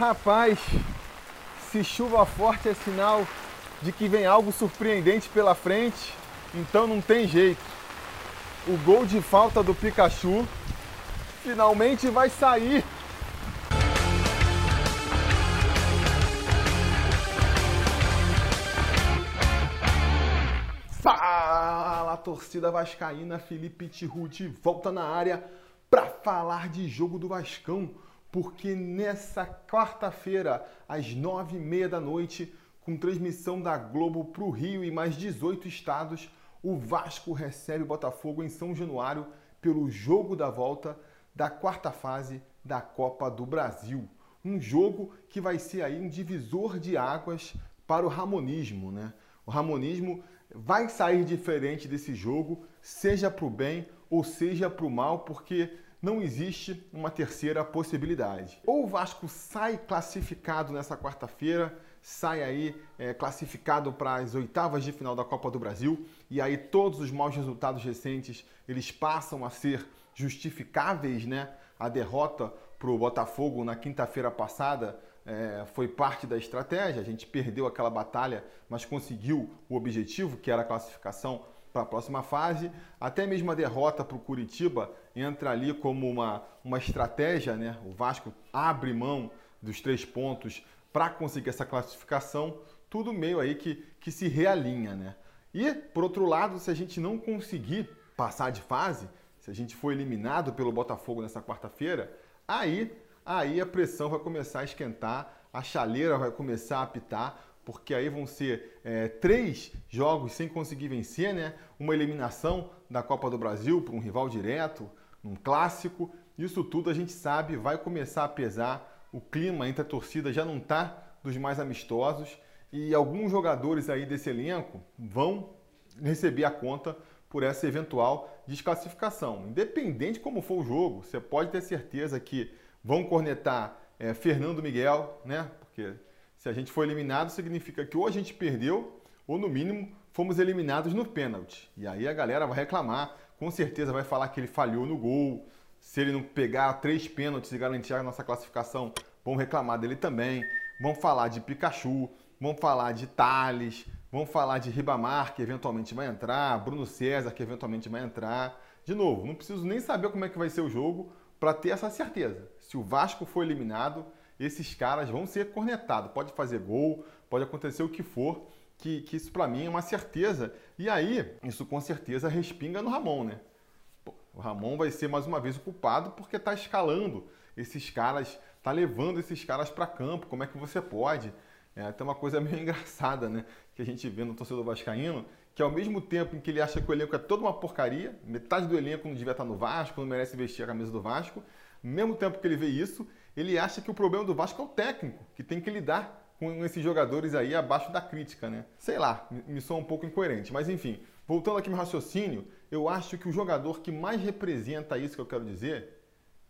Rapaz, se chuva forte é sinal de que vem algo surpreendente pela frente, então não tem jeito. O gol de falta do Pikachu finalmente vai sair. Fala, torcida vascaína, Felipe Tiru de volta na área para falar de jogo do Vascão, porque nessa quarta-feira, às nove e meia da noite, com transmissão da Globo para o Rio e mais 18 estados, o Vasco recebe o Botafogo em São Januário pelo jogo da volta da quarta fase da Copa do Brasil. Um jogo que vai ser aí um divisor de águas para o ramonismo, né? O ramonismo vai sair diferente desse jogo, seja para o bem ou seja para o mal, porque não existe uma terceira possibilidade. Ou o Vasco sai classificado nessa quarta-feira, sai aí é, classificado para as oitavas de final da Copa do Brasil, e aí todos os maus resultados recentes eles passam a ser justificáveis, né? A derrota para o Botafogo na quinta-feira passada é, foi parte da estratégia. A gente perdeu aquela batalha, mas conseguiu o objetivo, que era a classificação para a próxima fase. Até mesmo a derrota para o Curitiba entra ali como uma, uma estratégia, né? O Vasco abre mão dos três pontos para conseguir essa classificação. Tudo meio aí que, que se realinha, né? E, por outro lado, se a gente não conseguir passar de fase, se a gente for eliminado pelo Botafogo nessa quarta-feira, aí aí a pressão vai começar a esquentar, a chaleira vai começar a apitar, porque aí vão ser é, três jogos sem conseguir vencer, né? Uma eliminação da Copa do Brasil para um rival direto, um clássico. Isso tudo a gente sabe vai começar a pesar. O clima entre a torcida já não está dos mais amistosos e alguns jogadores aí desse elenco vão receber a conta por essa eventual desclassificação. Independente como for o jogo, você pode ter certeza que vão cornetar é, Fernando Miguel, né? Porque se a gente for eliminado, significa que ou a gente perdeu, ou no mínimo fomos eliminados no pênalti. E aí a galera vai reclamar, com certeza vai falar que ele falhou no gol. Se ele não pegar três pênaltis e garantir a nossa classificação, vão reclamar dele também. Vão falar de Pikachu, vão falar de Thales, vão falar de Ribamar, que eventualmente vai entrar, Bruno César, que eventualmente vai entrar. De novo, não preciso nem saber como é que vai ser o jogo para ter essa certeza. Se o Vasco for eliminado, esses caras vão ser cornetados. Pode fazer gol, pode acontecer o que for, que, que isso para mim é uma certeza. E aí, isso com certeza respinga no Ramon, né? O Ramon vai ser mais uma vez o culpado porque está escalando esses caras, está levando esses caras para campo. Como é que você pode? É, tem uma coisa meio engraçada, né? Que a gente vê no torcedor vascaíno, que ao mesmo tempo em que ele acha que o elenco é toda uma porcaria, metade do elenco não devia estar no Vasco, não merece vestir a camisa do Vasco, mesmo tempo que ele vê isso, ele acha que o problema do Vasco é o técnico, que tem que lidar com esses jogadores aí abaixo da crítica, né? Sei lá, me soa um pouco incoerente, mas enfim, voltando aqui no raciocínio, eu acho que o jogador que mais representa isso que eu quero dizer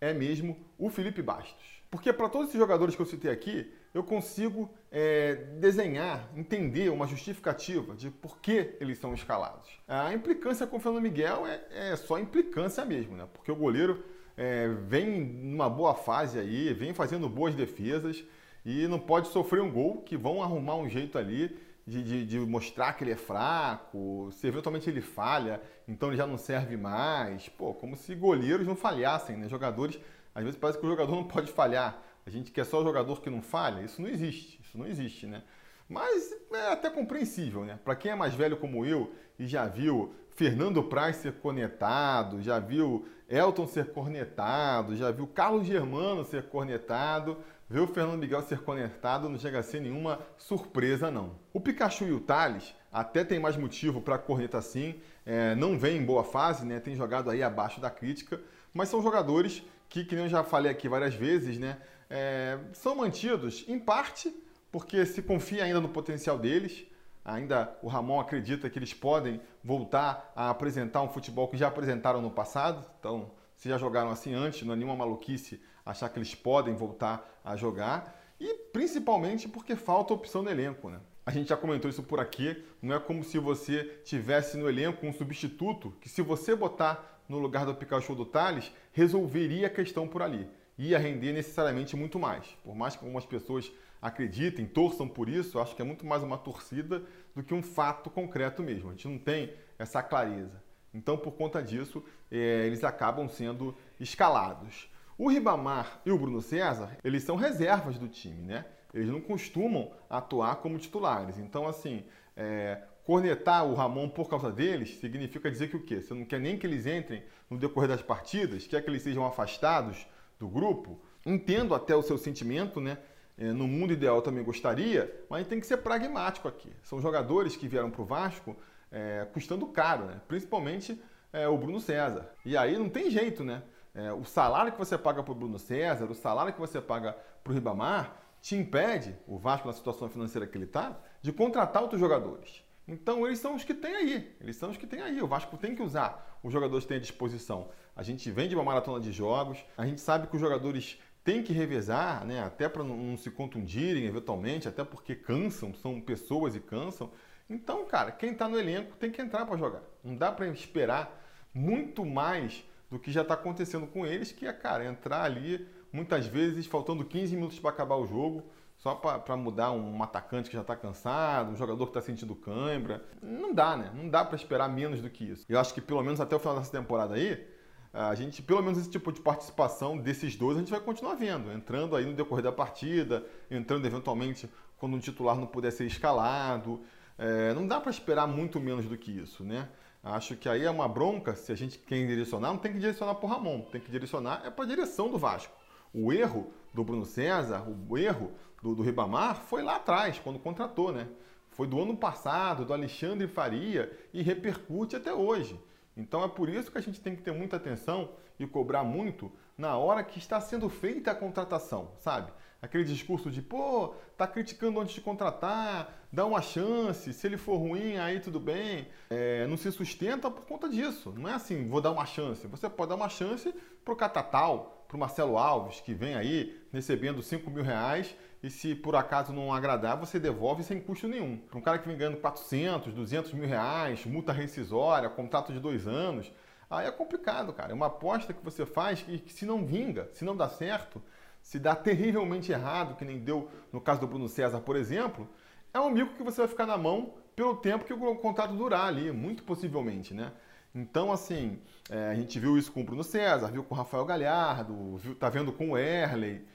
é mesmo o Felipe Bastos. Porque para todos esses jogadores que eu citei aqui, eu consigo é, desenhar, entender uma justificativa de por que eles são escalados. A implicância com o Fernando Miguel é, é só implicância mesmo, né? Porque o goleiro é, vem numa boa fase aí, vem fazendo boas defesas e não pode sofrer um gol que vão arrumar um jeito ali de, de, de, mostrar que ele é fraco, se eventualmente ele falha, então ele já não serve mais. Pô, como se goleiros não falhassem, né? Jogadores, às vezes parece que o jogador não pode falhar. A gente quer só jogador que não falha, isso não existe, isso não existe, né? Mas é até compreensível, né? Para quem é mais velho como eu e já viu Fernando Praz ser cornetado, já viu Elton ser cornetado, já viu Carlos Germano ser cornetado, o Fernando Miguel ser cornetado não chega a ser nenhuma surpresa, não. O Pikachu e o Thales até tem mais motivo para corneta sim, é, não vem em boa fase, né? Tem jogado aí abaixo da crítica, mas são jogadores que, que eu já falei aqui várias vezes, né? É, são mantidos em parte porque se confia ainda no potencial deles. Ainda o Ramon acredita que eles podem voltar a apresentar um futebol que já apresentaram no passado. Então, se já jogaram assim antes, não é nenhuma maluquice achar que eles podem voltar a jogar. E principalmente porque falta opção no elenco, né? A gente já comentou isso por aqui. Não é como se você tivesse no elenco um substituto que, se você botar no lugar do Pikachu do Thales, resolveria a questão por ali. ia render necessariamente muito mais. Por mais que algumas pessoas acreditem, torçam por isso, eu acho que é muito mais uma torcida do que um fato concreto mesmo. A gente não tem essa clareza. Então, por conta disso, é, eles acabam sendo escalados. O Ribamar e o Bruno César, eles são reservas do time, né? Eles não costumam atuar como titulares. Então, assim, é, cornetar o Ramon por causa deles significa dizer que o quê? Você não quer nem que eles entrem no decorrer das partidas, quer que eles sejam afastados do grupo? Entendo até o seu sentimento, né? É, no mundo ideal também gostaria, mas tem que ser pragmático aqui. São jogadores que vieram para o Vasco é, custando caro, né? principalmente é, o Bruno César. E aí não tem jeito, né? É, o salário que você paga para o Bruno César, o salário que você paga para o Ribamar, te impede, o Vasco na situação financeira que ele está, de contratar outros jogadores. Então eles são os que tem aí, eles são os que tem aí. O Vasco tem que usar os jogadores que tem à disposição. A gente vem de uma maratona de jogos, a gente sabe que os jogadores têm que revezar, né? até para não se contundirem eventualmente, até porque cansam, são pessoas e cansam. Então, cara, quem está no elenco tem que entrar para jogar. Não dá para esperar muito mais do que já está acontecendo com eles, que é, cara, entrar ali muitas vezes faltando 15 minutos para acabar o jogo, só para mudar um atacante que já está cansado, um jogador que está sentindo cãibra. Não dá, né? Não dá para esperar menos do que isso. Eu acho que pelo menos até o final dessa temporada aí, a gente, pelo menos esse tipo de participação desses dois, a gente vai continuar vendo, entrando aí no decorrer da partida, entrando eventualmente quando um titular não puder ser escalado. É, não dá para esperar muito menos do que isso, né? Acho que aí é uma bronca, se a gente quer direcionar, não tem que direcionar para o Ramon, tem que direcionar é para a direção do Vasco. O erro do Bruno César, o erro do, do Ribamar foi lá atrás, quando contratou, né? Foi do ano passado, do Alexandre Faria, e repercute até hoje. Então é por isso que a gente tem que ter muita atenção e cobrar muito na hora que está sendo feita a contratação, sabe? Aquele discurso de, pô, tá criticando antes de contratar, dá uma chance, se ele for ruim, aí tudo bem. É, não se sustenta por conta disso. Não é assim, vou dar uma chance. Você pode dar uma chance pro Catatal, pro Marcelo Alves, que vem aí recebendo 5 mil reais e se por acaso não agradar, você devolve sem custo nenhum. Para um cara que vem ganhando 400, 200 mil reais, multa rescisória, contrato de dois anos, aí é complicado, cara. É uma aposta que você faz que, que se não vinga, se não dá certo, se dá terrivelmente errado, que nem deu no caso do Bruno César, por exemplo, é um mico que você vai ficar na mão pelo tempo que o contrato durar ali, muito possivelmente, né? Então, assim, é, a gente viu isso com o Bruno César, viu com o Rafael Galhardo, viu, tá vendo com o Erley.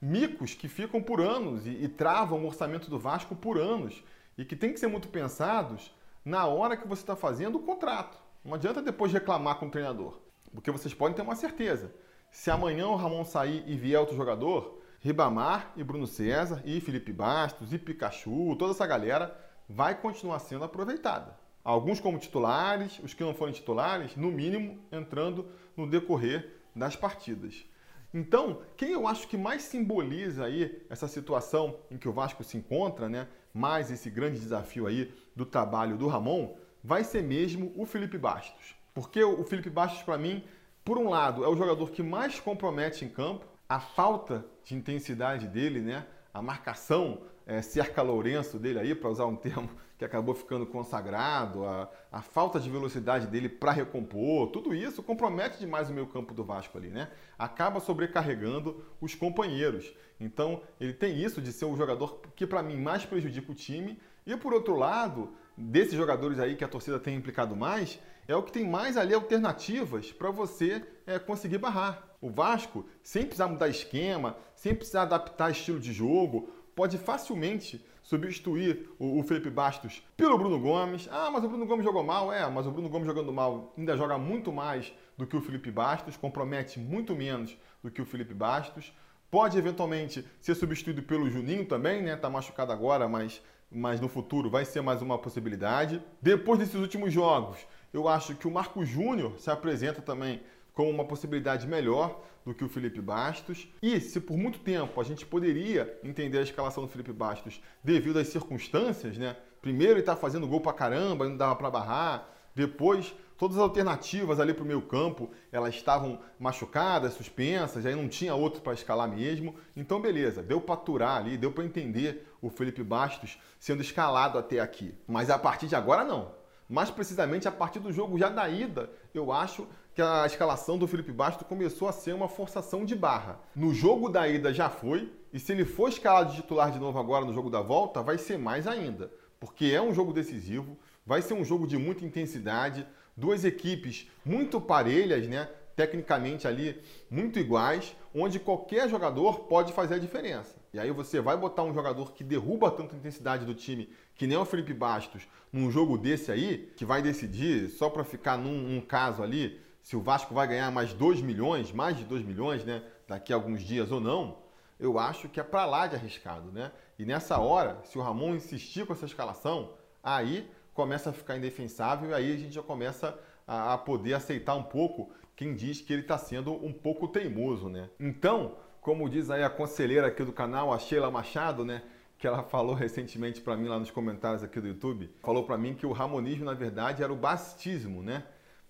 Micos que ficam por anos e, e travam o orçamento do Vasco por anos e que tem que ser muito pensados na hora que você está fazendo o contrato. Não adianta depois reclamar com o treinador, porque vocês podem ter uma certeza. Se amanhã o Ramon sair e vier outro jogador, Ribamar e Bruno César e Felipe Bastos e Pikachu, toda essa galera vai continuar sendo aproveitada. Alguns como titulares, os que não forem titulares, no mínimo entrando no decorrer das partidas. Então, quem eu acho que mais simboliza aí essa situação em que o Vasco se encontra, né? Mais esse grande desafio aí do trabalho do Ramon, vai ser mesmo o Felipe Bastos. Porque o Felipe Bastos, para mim, por um lado, é o jogador que mais compromete em campo, a falta de intensidade dele, né? A marcação é, cerca Lourenço dele aí, para usar um termo que acabou ficando consagrado, a, a falta de velocidade dele para recompor, tudo isso compromete demais o meio campo do Vasco ali, né? Acaba sobrecarregando os companheiros. Então, ele tem isso de ser o jogador que para mim mais prejudica o time. E por outro lado, desses jogadores aí que a torcida tem implicado mais, é o que tem mais ali alternativas para você é, conseguir barrar. O Vasco, sem precisar mudar esquema, sem precisar adaptar estilo de jogo, pode facilmente substituir o, o Felipe Bastos pelo Bruno Gomes. Ah, mas o Bruno Gomes jogou mal. É, mas o Bruno Gomes jogando mal ainda joga muito mais do que o Felipe Bastos, compromete muito menos do que o Felipe Bastos. Pode eventualmente ser substituído pelo Juninho também, né? Tá machucado agora, mas, mas no futuro vai ser mais uma possibilidade. Depois desses últimos jogos, eu acho que o Marco Júnior se apresenta também como uma possibilidade melhor do que o Felipe Bastos. E se por muito tempo a gente poderia entender a escalação do Felipe Bastos devido às circunstâncias, né? Primeiro ele está fazendo gol para caramba, não dava para barrar. Depois, todas as alternativas ali para o meio campo, elas estavam machucadas, suspensas, aí não tinha outro para escalar mesmo. Então, beleza, deu para aturar ali, deu para entender o Felipe Bastos sendo escalado até aqui. Mas a partir de agora, não mais precisamente a partir do jogo já da ida, eu acho que a escalação do Felipe Bastos começou a ser uma forçação de barra. No jogo da ida já foi, e se ele for escalado de titular de novo agora no jogo da volta, vai ser mais ainda, porque é um jogo decisivo, vai ser um jogo de muita intensidade, duas equipes muito parelhas, né? Tecnicamente ali muito iguais, onde qualquer jogador pode fazer a diferença. E aí você vai botar um jogador que derruba tanta intensidade do time, que nem o Felipe Bastos, num jogo desse aí, que vai decidir, só para ficar num, num, caso ali, se o Vasco vai ganhar mais 2 milhões, mais de 2 milhões, né, daqui a alguns dias ou não, eu acho que é para lá de arriscado, né? E nessa hora, se o Ramon insistir com essa escalação, aí começa a ficar indefensável e aí a gente já começa a, a poder aceitar um pouco quem diz que ele está sendo um pouco teimoso, né? Então, como diz aí a conselheira aqui do canal, a Sheila Machado, né? Que ela falou recentemente para mim lá nos comentários aqui do YouTube, falou para mim que o ramonismo, na verdade, era o bastismo, né?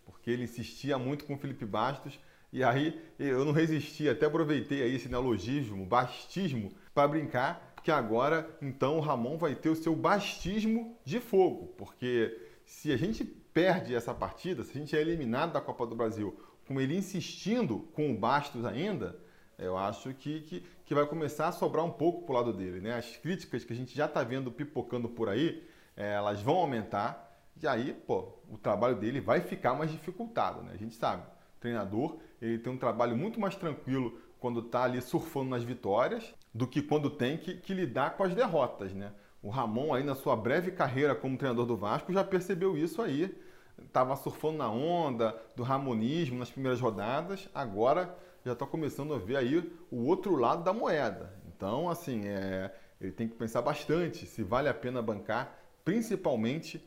Porque ele insistia muito com o Felipe Bastos e aí eu não resisti, até aproveitei aí esse neologismo, bastismo, para brincar que agora então o Ramon vai ter o seu bastismo de fogo, porque se a gente perde essa partida, se a gente é eliminado da Copa do Brasil com ele insistindo com o Bastos ainda, eu acho que, que, que vai começar a sobrar um pouco para o lado dele. Né? As críticas que a gente já está vendo pipocando por aí, é, elas vão aumentar, e aí pô, o trabalho dele vai ficar mais dificultado. Né? A gente sabe, o treinador ele tem um trabalho muito mais tranquilo quando está ali surfando nas vitórias do que quando tem que, que, lidar com as derrotas, né? O Ramon aí na sua breve carreira como treinador do Vasco já percebeu isso aí, estava surfando na onda do ramonismo nas primeiras rodadas, agora já está começando a ver aí o outro lado da moeda. Então, assim, é, ele tem que pensar bastante se vale a pena bancar, principalmente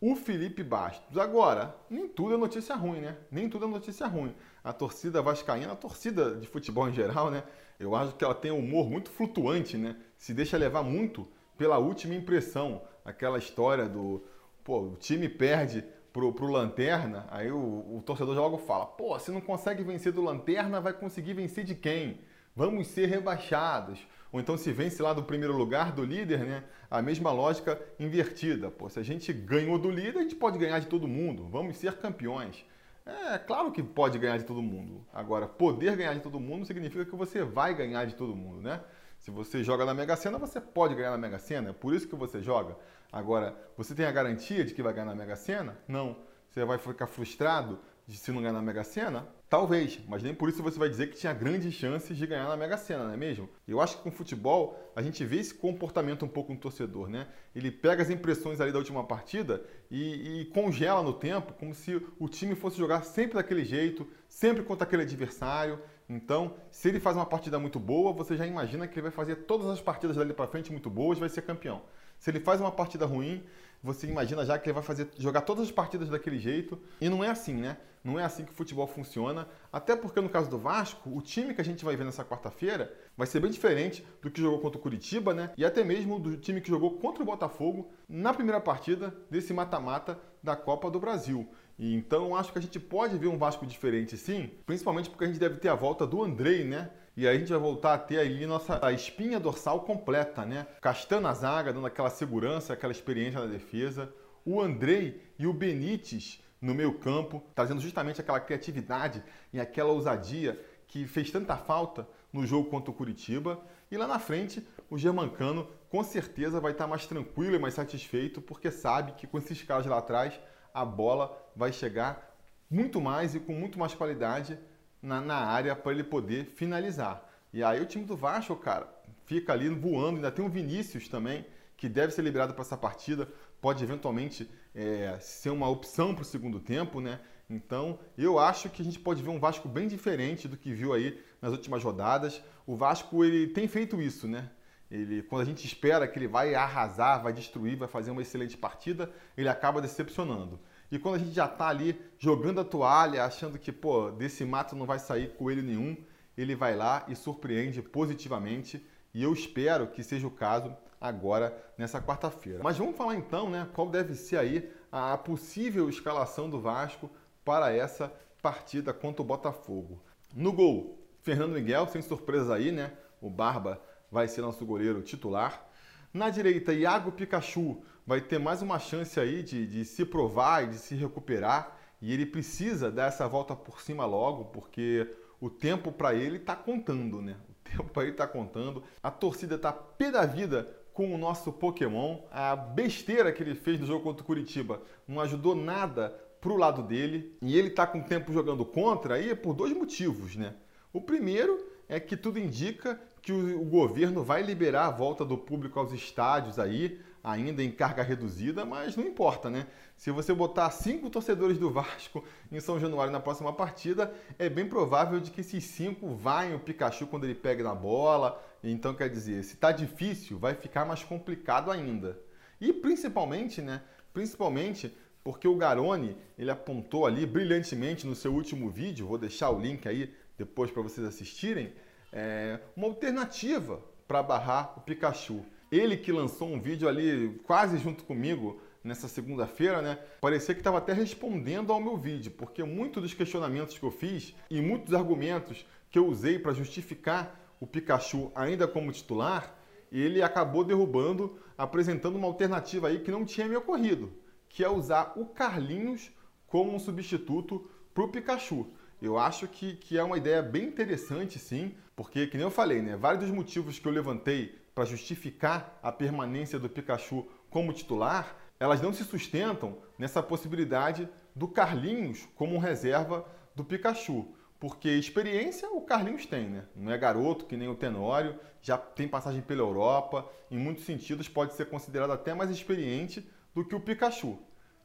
o Felipe Bastos. Agora, nem tudo é notícia ruim, né? Nem tudo é notícia ruim. A torcida vascaína, a torcida de futebol em geral, né? Eu acho que ela tem um humor muito flutuante, né? Se deixa levar muito pela última impressão. Aquela história do, pô, o time perde pro, pro Lanterna, aí o, o torcedor já logo fala, pô, se não consegue vencer do Lanterna, vai conseguir vencer de quem? Vamos ser rebaixados ou então se vence lá do primeiro lugar do líder, né? A mesma lógica invertida. Pô, se a gente ganhou do líder, a gente pode ganhar de todo mundo. Vamos ser campeões. É claro que pode ganhar de todo mundo. Agora, poder ganhar de todo mundo significa que você vai ganhar de todo mundo, né? Se você joga na Mega Sena, você pode ganhar na Mega Sena, é por isso que você joga. Agora, você tem a garantia de que vai ganhar na Mega Sena? Não. Você vai ficar frustrado de se não ganhar na Mega Sena? Talvez, mas nem por isso você vai dizer que tinha grandes chances de ganhar na Mega Sena, não é mesmo? Eu acho que com futebol a gente vê esse comportamento um pouco no torcedor, né? Ele pega as impressões ali da última partida e, e congela no tempo, como se o time fosse jogar sempre daquele jeito, sempre contra aquele adversário. Então, se ele faz uma partida muito boa, você já imagina que ele vai fazer todas as partidas dali para frente muito boas e vai ser campeão. Se ele faz uma partida ruim, você imagina já que ele vai fazer jogar todas as partidas daquele jeito. E não é assim, né? Não é assim que o futebol funciona. Até porque no caso do Vasco, o time que a gente vai ver nessa quarta-feira vai ser bem diferente do que jogou contra o Curitiba, né? E até mesmo do time que jogou contra o Botafogo na primeira partida desse mata-mata da Copa do Brasil. Então acho que a gente pode ver um Vasco diferente sim, principalmente porque a gente deve ter a volta do Andrei, né? E aí a gente vai voltar a ter ali nossa a espinha dorsal completa, né? Castan na zaga, dando aquela segurança, aquela experiência na defesa. O Andrei e o Benítez no meio campo, trazendo justamente aquela criatividade e aquela ousadia que fez tanta falta no jogo contra o Curitiba. E lá na frente, o Germancano com certeza vai estar mais tranquilo e mais satisfeito, porque sabe que com esses caras lá atrás, a bola vai chegar muito mais e com muito mais qualidade na, na área para ele poder finalizar. E aí o time do Vasco, cara, fica ali voando. Ainda tem o Vinícius também, que deve ser liberado para essa partida. Pode eventualmente é, ser uma opção para o segundo tempo, né? Então, eu acho que a gente pode ver um Vasco bem diferente do que viu aí nas últimas rodadas. O Vasco ele tem feito isso, né? Ele, quando a gente espera que ele vai arrasar, vai destruir, vai fazer uma excelente partida, ele acaba decepcionando. E quando a gente já está ali jogando a toalha, achando que, pô, desse mato não vai sair coelho nenhum, ele vai lá e surpreende positivamente. E eu espero que seja o caso agora nessa quarta-feira. Mas vamos falar então, né, qual deve ser aí a possível escalação do Vasco para essa partida contra o Botafogo. No gol, Fernando Miguel, sem surpresa aí, né? O Barba vai ser nosso goleiro titular. Na direita, Iago Pikachu vai ter mais uma chance aí de, de se provar e de se recuperar. e ele precisa dar essa volta por cima logo, porque o tempo para ele está contando, né? O tempo para ele está contando. A torcida está pé da vida com o nosso Pokémon. A besteira que ele fez no jogo contra o Curitiba não ajudou nada pro lado dele. E ele está com o tempo jogando contra aí por dois motivos, né? O primeiro é que tudo indica que o, governo vai liberar a volta do público aos estádios aí, ainda em carga reduzida, mas não importa, né? Se você botar cinco torcedores do Vasco em São Januário na próxima partida, é bem provável de que esses cinco vaiem o Pikachu quando ele pega na bola. Então, quer dizer, se tá difícil, vai ficar mais complicado ainda. E principalmente, né? Principalmente porque o Garone, ele apontou ali brilhantemente no seu último vídeo, vou deixar o link aí depois para vocês assistirem, é, uma alternativa para barrar o Pikachu. Ele que lançou um vídeo ali quase junto comigo nessa segunda-feira, né? Parecia que estava até respondendo ao meu vídeo, porque muitos dos questionamentos que eu fiz e muitos argumentos que eu usei para justificar o Pikachu ainda como titular, ele acabou derrubando, apresentando uma alternativa aí que não tinha me ocorrido, que é usar o Carlinhos como um substituto para o Pikachu. Eu acho que, que é uma ideia bem interessante, sim, porque, que nem eu falei, né? Vários dos motivos que eu levantei para justificar a permanência do Pikachu como titular, elas não se sustentam nessa possibilidade do Carlinhos como reserva do Pikachu. Porque experiência o Carlinhos tem, né? Não é garoto que nem o Tenório, já tem passagem pela Europa, em muitos sentidos pode ser considerado até mais experiente do que o Pikachu.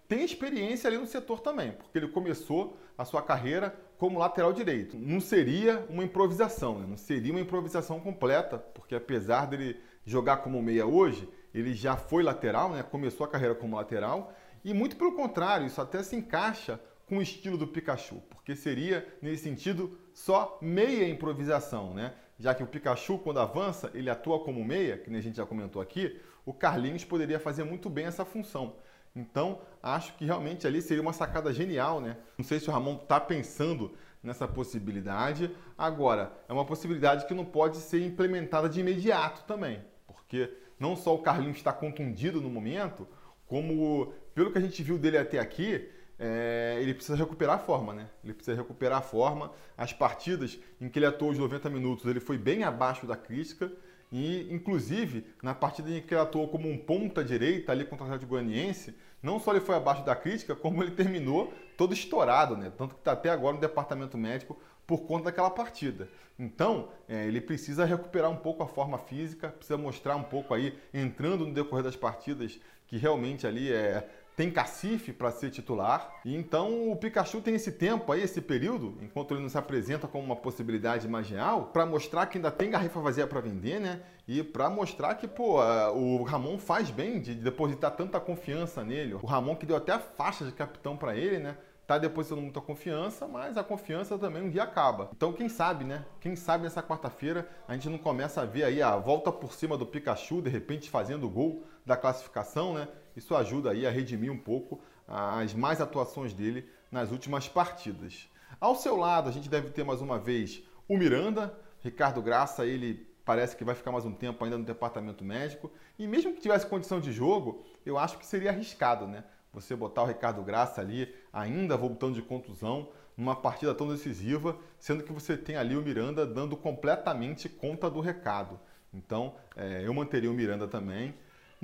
Tem experiência ali no setor também, porque ele começou a sua carreira como lateral direito. Não seria uma improvisação, né? não seria uma improvisação completa, porque apesar dele jogar como meia hoje, ele já foi lateral, né? começou a carreira como lateral, e muito pelo contrário, isso até se encaixa com o estilo do Pikachu, porque seria, nesse sentido, só meia improvisação, né? Já que o Pikachu, quando avança, ele atua como meia, que a gente já comentou aqui, o Carlinhos poderia fazer muito bem essa função. Então, acho que realmente ali seria uma sacada genial, né? Não sei se o Ramon está pensando nessa possibilidade. Agora, é uma possibilidade que não pode ser implementada de imediato também, porque não só o Carlinhos está contundido no momento, como pelo que a gente viu dele até aqui, é, ele precisa recuperar a forma, né? Ele precisa recuperar a forma. As partidas em que ele atuou os 90 minutos, ele foi bem abaixo da crítica. E, inclusive, na partida em que ele atuou como um ponta direita ali contra o Atlético Goianiense, não só ele foi abaixo da crítica, como ele terminou todo estourado, né? Tanto que está até agora no departamento médico por conta daquela partida. Então, é, ele precisa recuperar um pouco a forma física, precisa mostrar um pouco aí, entrando no decorrer das partidas, que realmente ali é, tem cacife para ser titular. E então o Pikachu tem esse tempo aí, esse período, enquanto ele não se apresenta como uma possibilidade mais real, para mostrar que ainda tem garrafa vazia para vender, né? E para mostrar que, pô, o Ramon faz bem de depositar tanta confiança nele. O Ramon que deu até a faixa de capitão para ele, né? Tá depositando muita confiança, mas a confiança também um dia acaba. Então, quem sabe, né? Quem sabe nessa quarta-feira a gente não começa a ver aí a volta por cima do Pikachu, de repente fazendo o gol da classificação, né? Isso ajuda aí a redimir um pouco as mais atuações dele nas últimas partidas. Ao seu lado, a gente deve ter mais uma vez o Miranda, Ricardo Graça, ele parece que vai ficar mais um tempo ainda no departamento médico. E mesmo que tivesse condição de jogo, eu acho que seria arriscado, né? Você botar o Ricardo Graça ali, ainda voltando de contusão, numa partida tão decisiva, sendo que você tem ali o Miranda dando completamente conta do recado. Então, é, eu manteria o Miranda também.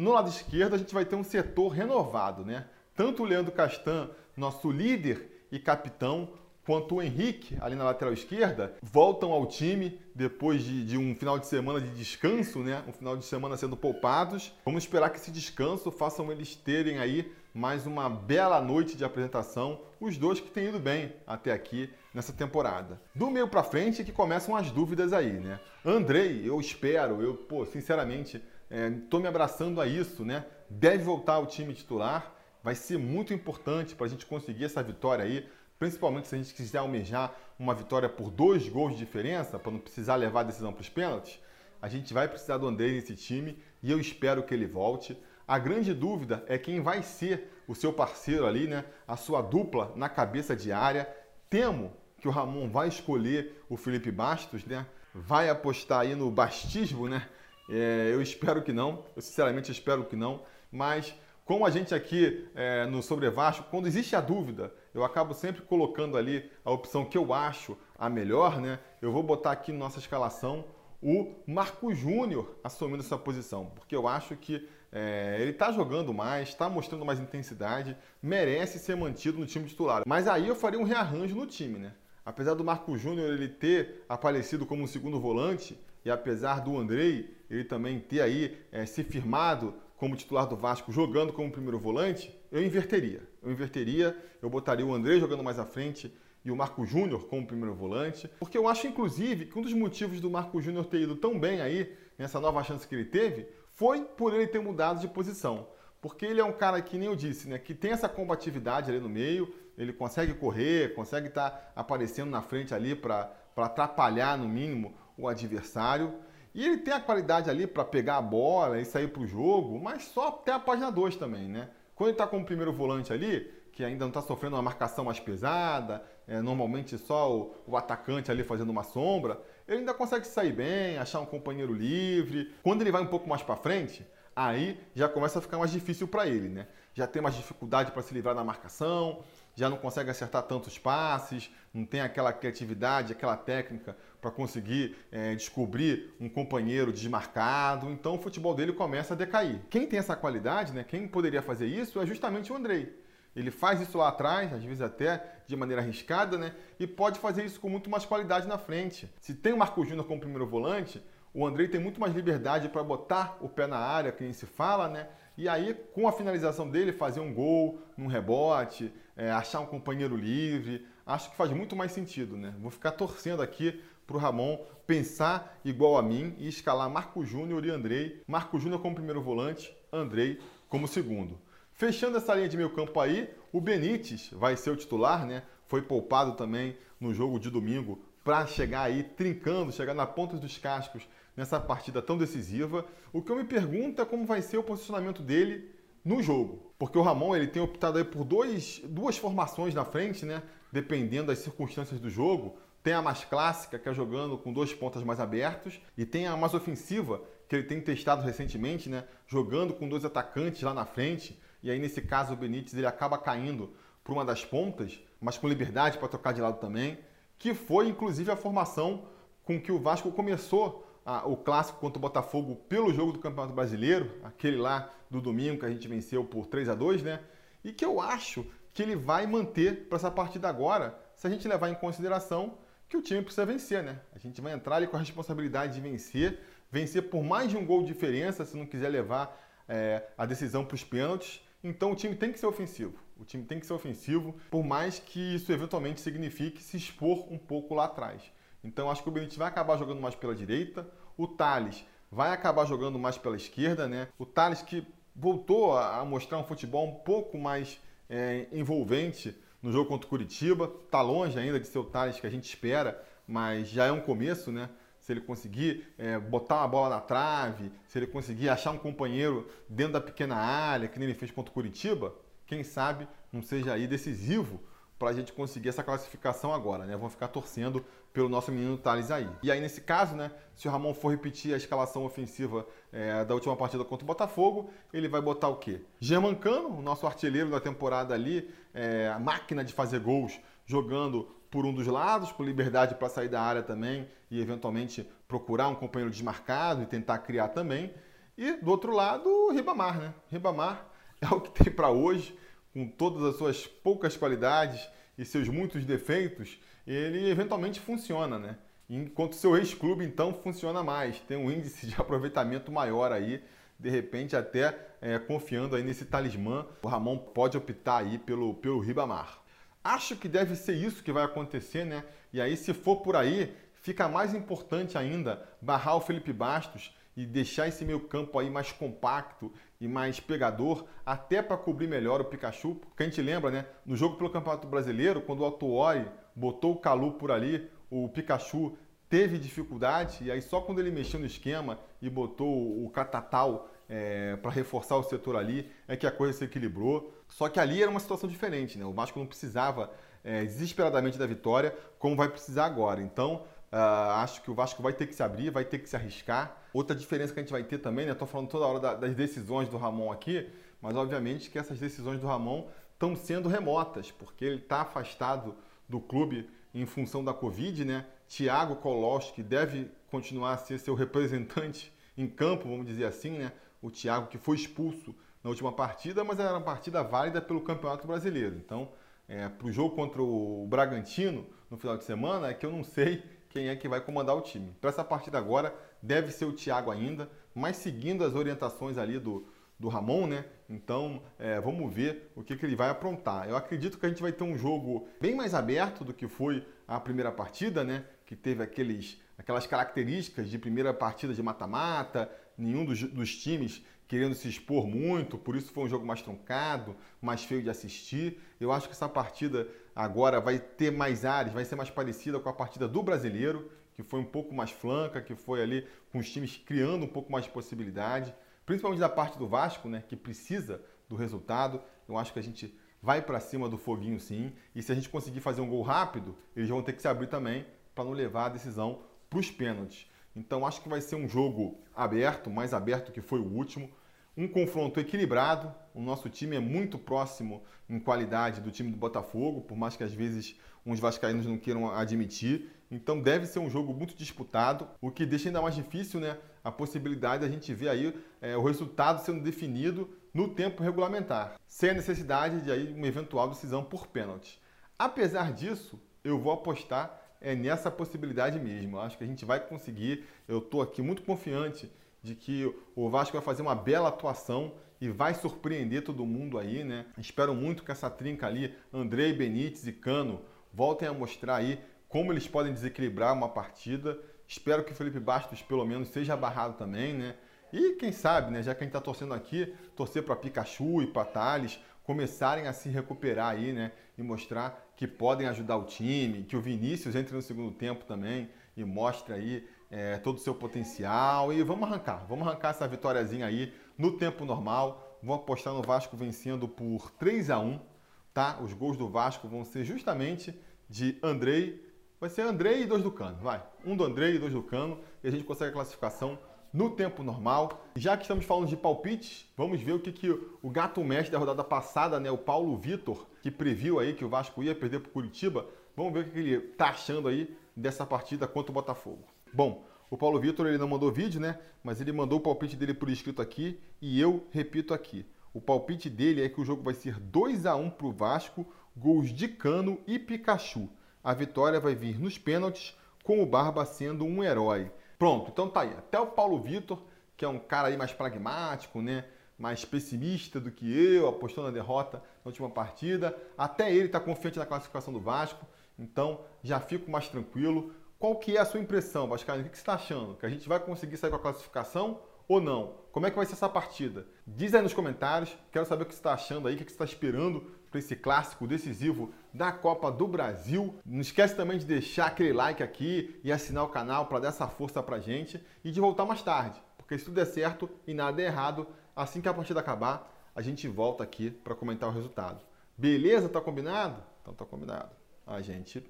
No lado esquerdo, a gente vai ter um setor renovado, né? Tanto o Leandro Castan, nosso líder e capitão, quanto o Henrique, ali na lateral esquerda, voltam ao time depois de, de, um final de semana de descanso, né? Um final de semana sendo poupados. Vamos esperar que esse descanso façam eles terem aí mais uma bela noite de apresentação. Os dois que têm ido bem até aqui nessa temporada. Do meio para frente que começam as dúvidas aí, né? Andrei, eu espero, eu, pô, sinceramente, estou é, me abraçando a isso, né? Deve voltar ao time titular, vai ser muito importante para a gente conseguir essa vitória aí, principalmente se a gente quiser almejar uma vitória por dois gols de diferença, para não precisar levar a decisão para os pênaltis. A gente vai precisar do André nesse time e eu espero que ele volte. A grande dúvida é quem vai ser o seu parceiro ali, né? A sua dupla na cabeça de área. Temo que o Ramon vai escolher o Felipe Bastos, né? Vai apostar aí no bastismo, né? É, eu espero que não, eu sinceramente espero que não, mas como a gente aqui é, no Sobre Vasco, quando existe a dúvida, eu acabo sempre colocando ali a opção que eu acho a melhor, né? Eu vou botar aqui nossa escalação o Marco Júnior assumindo essa posição, porque eu acho que é, ele está jogando mais, está mostrando mais intensidade, merece ser mantido no time titular. Mas aí eu faria um rearranjo no time, né? Apesar do Marco Júnior ele ter aparecido como segundo volante e apesar do Andrei ele também ter aí é, se firmado como titular do Vasco jogando como primeiro volante, eu inverteria. Eu inverteria, eu botaria o André jogando mais à frente e o Marco Júnior como primeiro volante, porque eu acho inclusive que um dos motivos do Marco Júnior ter ido tão bem aí nessa nova chance que ele teve foi por ele ter mudado de posição. Porque ele é um cara que nem eu disse, né, que tem essa combatividade ali no meio, ele consegue correr, consegue estar tá aparecendo na frente ali para atrapalhar no mínimo o adversário. E ele tem a qualidade ali para pegar a bola e sair para o jogo, mas só até a página 2 também, né? Quando ele está como primeiro volante ali, que ainda não está sofrendo uma marcação mais pesada, é, normalmente só o, o, atacante ali fazendo uma sombra, ele ainda consegue sair bem, achar um companheiro livre. Quando ele vai um pouco mais para frente, aí já começa a ficar mais difícil para ele, né? Já tem mais dificuldade para se livrar da marcação, já não consegue acertar tantos passes, não tem aquela criatividade, aquela técnica para conseguir é, descobrir um companheiro desmarcado. Então o futebol dele começa a decair. Quem tem essa qualidade, né, quem poderia fazer isso é justamente o Andrei. Ele faz isso lá atrás, às vezes até de maneira arriscada, né? E pode fazer isso com muito mais qualidade na frente. Se tem o Marco Júnior como primeiro volante, o Andrei tem muito mais liberdade para botar o pé na área, que nem se fala, né? E aí, com a finalização dele, fazer um gol, um rebote, é, achar um companheiro livre, acho que faz muito mais sentido, né? Vou ficar torcendo aqui para o Ramon pensar igual a mim e escalar Marco Júnior e Andrei. Marco Júnior como primeiro volante, Andrei como segundo. Fechando essa linha de meio campo aí, o Benítez vai ser o titular, né? Foi poupado também no jogo de domingo para chegar aí trincando, chegar na ponta dos cascos nessa partida tão decisiva. O que eu me pergunto é como vai ser o posicionamento dele no jogo. Porque o Ramon ele tem optado aí por dois, duas formações na frente, né? Dependendo das circunstâncias do jogo. Tem a mais clássica, que é jogando com dois pontas mais abertos, e tem a mais ofensiva, que ele tem testado recentemente, né? Jogando com dois atacantes lá na frente. E aí, nesse caso, o Benítez ele acaba caindo para uma das pontas, mas com liberdade para tocar de lado também. Que foi, inclusive, a formação com que o Vasco começou a, o clássico contra o Botafogo pelo jogo do Campeonato Brasileiro, aquele lá do domingo que a gente venceu por 3 a 2 né? E que eu acho que ele vai manter para essa partida agora, se a gente levar em consideração que o time precisa vencer, né? A gente vai entrar ali com a responsabilidade de vencer, vencer por mais de um gol de diferença, se não quiser levar é, a decisão para os pênaltis. Então o time tem que ser ofensivo. O time tem que ser ofensivo, por mais que isso eventualmente signifique se expor um pouco lá atrás. Então acho que o Benítez vai acabar jogando mais pela direita, o Thales vai acabar jogando mais pela esquerda, né? O Thales que voltou a mostrar um futebol um pouco mais é, envolvente no jogo contra o Curitiba. Está longe ainda de ser o Thales que a gente espera, mas já é um começo, né? Se ele conseguir é, botar uma bola na trave, se ele conseguir achar um companheiro dentro da pequena área, que nem ele fez contra o Curitiba, quem sabe não seja aí decisivo para a gente conseguir essa classificação agora, né? Vamos ficar torcendo pelo nosso menino Thales aí. E aí, nesse caso, né, se o Ramon for repetir a escalação ofensiva é, da última partida contra o Botafogo, ele vai botar o quê? Germancano, o nosso artilheiro da temporada ali, é, a máquina de fazer gols, jogando por um dos lados, com liberdade para sair da área também e eventualmente procurar um companheiro desmarcado e tentar criar também. E do outro lado, o Ribamar, né? Ribamar é o que tem para hoje com todas as suas poucas qualidades e seus muitos defeitos, ele eventualmente funciona, né? Enquanto seu ex-clube, então, funciona mais, tem um índice de aproveitamento maior aí, de repente até é, confiando aí nesse talismã, o Ramon pode optar aí pelo, pelo Ribamar. Acho que deve ser isso que vai acontecer, né? E aí, se for por aí, fica mais importante ainda barrar o Felipe Bastos e deixar esse meio campo aí mais compacto e mais pegador, até para cobrir melhor o Pikachu. Porque a gente lembra, né? No jogo pelo Campeonato Brasileiro, quando o Altuori botou o Calu por ali, o Pikachu teve dificuldade, e aí só quando ele mexeu no esquema e botou o Catatal é, para reforçar o setor ali, é que a coisa se equilibrou. Só que ali era uma situação diferente, né? O Vasco não precisava é, desesperadamente da vitória, como vai precisar agora. Então, Uh, acho que o Vasco vai ter que se abrir, vai ter que se arriscar. Outra diferença que a gente vai ter também, né? Estou falando toda hora da, das decisões do Ramon aqui, mas obviamente que essas decisões do Ramon estão sendo remotas, porque ele está afastado do clube em função da Covid, né? Thiago Koloski deve continuar a ser seu representante em campo, vamos dizer assim, né? O Thiago que foi expulso na última partida, mas era uma partida válida pelo Campeonato Brasileiro. Então, é, para o jogo contra o Bragantino no final de semana, é que eu não sei quem é que vai comandar o time. Para essa partida agora, deve ser o Thiago ainda, mas seguindo as orientações ali do, do Ramon, né? Então, é, vamos ver o que, que ele vai aprontar. Eu acredito que a gente vai ter um jogo bem mais aberto do que foi a primeira partida, né? Que teve aqueles, aquelas características de primeira partida de mata-mata, nenhum dos, dos times querendo se expor muito, por isso foi um jogo mais truncado, mais feio de assistir. Eu acho que essa partida agora vai ter mais ares, vai ser mais parecida com a partida do brasileiro, que foi um pouco mais flanca, que foi ali com os times criando um pouco mais de possibilidade, principalmente da parte do Vasco, né, que precisa do resultado. Eu acho que a gente vai para cima do foguinho sim, e se a gente conseguir fazer um gol rápido, eles vão ter que se abrir também para não levar a decisão para os pênaltis. Então acho que vai ser um jogo aberto, mais aberto que foi o último um confronto equilibrado. O nosso time é muito próximo em qualidade do time do Botafogo, por mais que às vezes uns vascaínos não queiram admitir. Então deve ser um jogo muito disputado, o que deixa ainda mais difícil né, a possibilidade da gente ver aí é, o resultado sendo definido no tempo regulamentar, sem a necessidade de aí uma eventual decisão por pênalti. Apesar disso, eu vou apostar é, nessa possibilidade mesmo. Eu acho que a gente vai conseguir. Eu estou aqui muito confiante de que o Vasco vai fazer uma bela atuação e vai surpreender todo mundo aí, né? Espero muito que essa trinca ali, Andrei, Benítez e Cano, voltem a mostrar aí como eles podem desequilibrar uma partida. Espero que o Felipe Bastos, pelo menos, seja barrado também, né? E quem sabe, né, já que a gente está torcendo aqui, torcer para Pikachu e para Thales começarem a se recuperar aí, né? E mostrar que podem ajudar o time, que o Vinícius entre no segundo tempo também e mostre aí é, todo o seu potencial. E vamos arrancar, vamos arrancar essa vitóriazinha aí no tempo normal. Vou apostar no Vasco vencendo por 3 a 1 tá? Os gols do Vasco vão ser justamente de Andrei. Vai ser Andrei e dois do Cano, vai. Um do Andrei e dois do Cano. E a gente consegue a classificação no tempo normal. Já que estamos falando de palpites, vamos ver o que, que o gato mestre da rodada passada, né, o Paulo Vitor, que previu aí que o Vasco ia perder para o Curitiba, vamos ver o que, que ele está achando aí dessa partida contra o Botafogo. Bom, o Paulo Vitor ele não mandou vídeo, né? Mas ele mandou o palpite dele por escrito aqui e eu repito aqui. O palpite dele é que o jogo vai ser 2 a 1 para o Vasco, gols de Cano e Pikachu. A vitória vai vir nos pênaltis, com o Barba sendo um herói. Pronto, então tá aí. Até o Paulo Vitor, que é um cara aí mais pragmático, né? Mais pessimista do que eu, apostou na derrota na última partida. Até ele está confiante na classificação do Vasco. Então já fico mais tranquilo. Qual que é a sua impressão, Vascaíno? O que você está achando? Que a gente vai conseguir sair com a classificação ou não? Como é que vai ser essa partida? Diz aí nos comentários, quero saber o que você está achando aí, o que você está esperando para esse clássico decisivo da Copa do Brasil. Não esquece também de deixar aquele like aqui e assinar o canal para dar essa força para gente e de voltar mais tarde, porque se tudo der certo e nada der errado, assim que a partida acabar, a gente volta aqui para comentar o resultado. Beleza? Tá combinado? Então tá combinado. A gente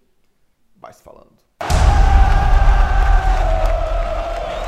vai se falando.